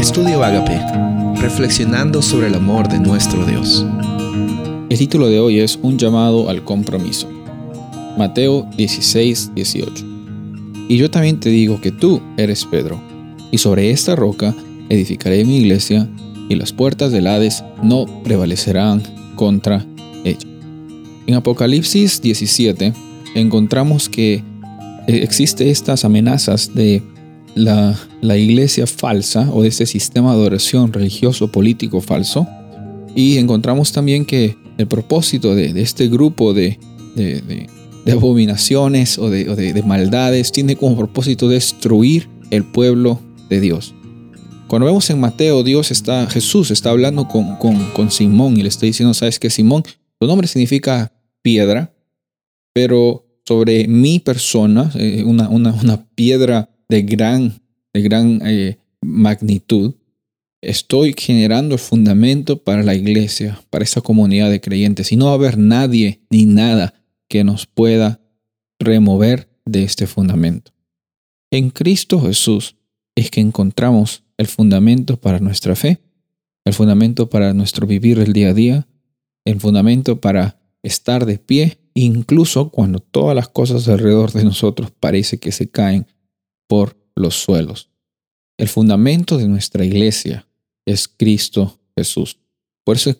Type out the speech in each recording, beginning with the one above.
Estudio Agape, reflexionando sobre el amor de nuestro Dios. El título de hoy es Un llamado al compromiso. Mateo 16, 18. Y yo también te digo que tú eres Pedro, y sobre esta roca edificaré mi iglesia, y las puertas del Hades no prevalecerán contra ella. En Apocalipsis 17 encontramos que eh, existe estas amenazas de la, iglesia falsa o de este sistema de adoración religioso político falso. Y encontramos también que el propósito de, este grupo de, abominaciones o, de, maldades tiene como propósito destruir el pueblo de Dios. Cuando vemos en Mateo, Dios está, Jesús está hablando con, con Simón y le está diciendo, ¿sabes qué, Simón? Tu nombre significa piedra, pero sobre mi persona, eh, una, una, una piedra de gran, de gran eh, magnitud, estoy generando el fundamento para la iglesia, para esa comunidad de creyentes. Y no va a haber nadie ni nada que nos pueda remover de este fundamento. En Cristo Jesús es que encontramos el fundamento para nuestra fe, el fundamento para nuestro vivir el día a día, el fundamento para estar de pie, incluso cuando todas las cosas alrededor de nosotros parece que se caen por los suelos. El fundamento de nuestra iglesia es Cristo Jesús. Por eso,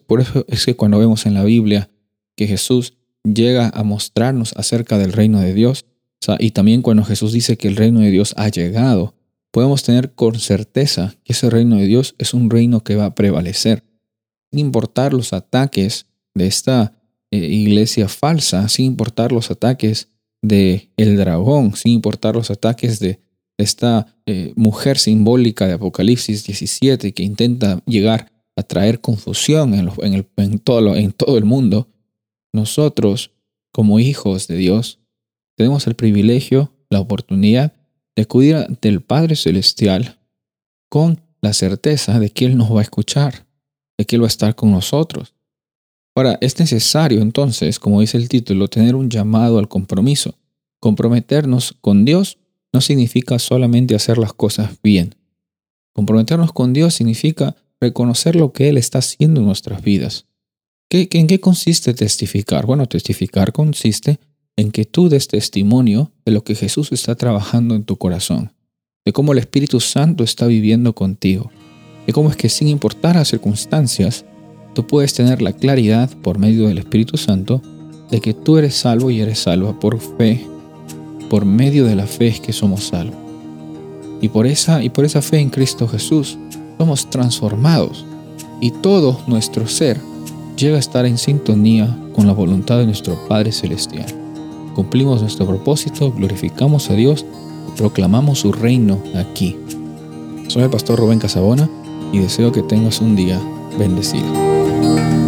es que cuando vemos en la Biblia que Jesús llega a mostrarnos acerca del reino de Dios, y también cuando Jesús dice que el reino de Dios ha llegado, podemos tener con certeza que ese reino de Dios es un reino que va a prevalecer, sin importar los ataques de esta eh, iglesia falsa, sin importar los ataques de el dragón, sin importar los ataques de esta eh, mujer simbólica de Apocalipsis 17 que intenta llegar a traer confusión en, todo, en todo el mundo, nosotros, como hijos de Dios, tenemos el privilegio, la oportunidad de acudir ante el Padre Celestial con la certeza de que Él nos va a escuchar, de que Él va a estar con nosotros. Ahora, es necesario entonces, como dice el título, tener un llamado al compromiso, comprometernos con Dios no significa solamente hacer las cosas bien. Comprometernos con Dios significa reconocer lo que Él está haciendo en nuestras vidas. ¿Qué, ¿En qué consiste testificar? Bueno, testificar consiste en que tú des testimonio de lo que Jesús está trabajando en tu corazón, de cómo el Espíritu Santo está viviendo contigo, de cómo es que sin importar las circunstancias, tú puedes tener la claridad por medio del Espíritu Santo de que tú eres salvo y eres salva por fe por medio de la fe es que somos salvos. Y por esa, y por esa fe en Cristo Jesús somos transformados y todo nuestro ser llega a estar en sintonía con la voluntad de nuestro Padre Celestial. Cumplimos nuestro propósito, glorificamos a Dios proclamamos su reino aquí. Soy el pastor Rubén Casabona y deseo que tengas un día bendecido.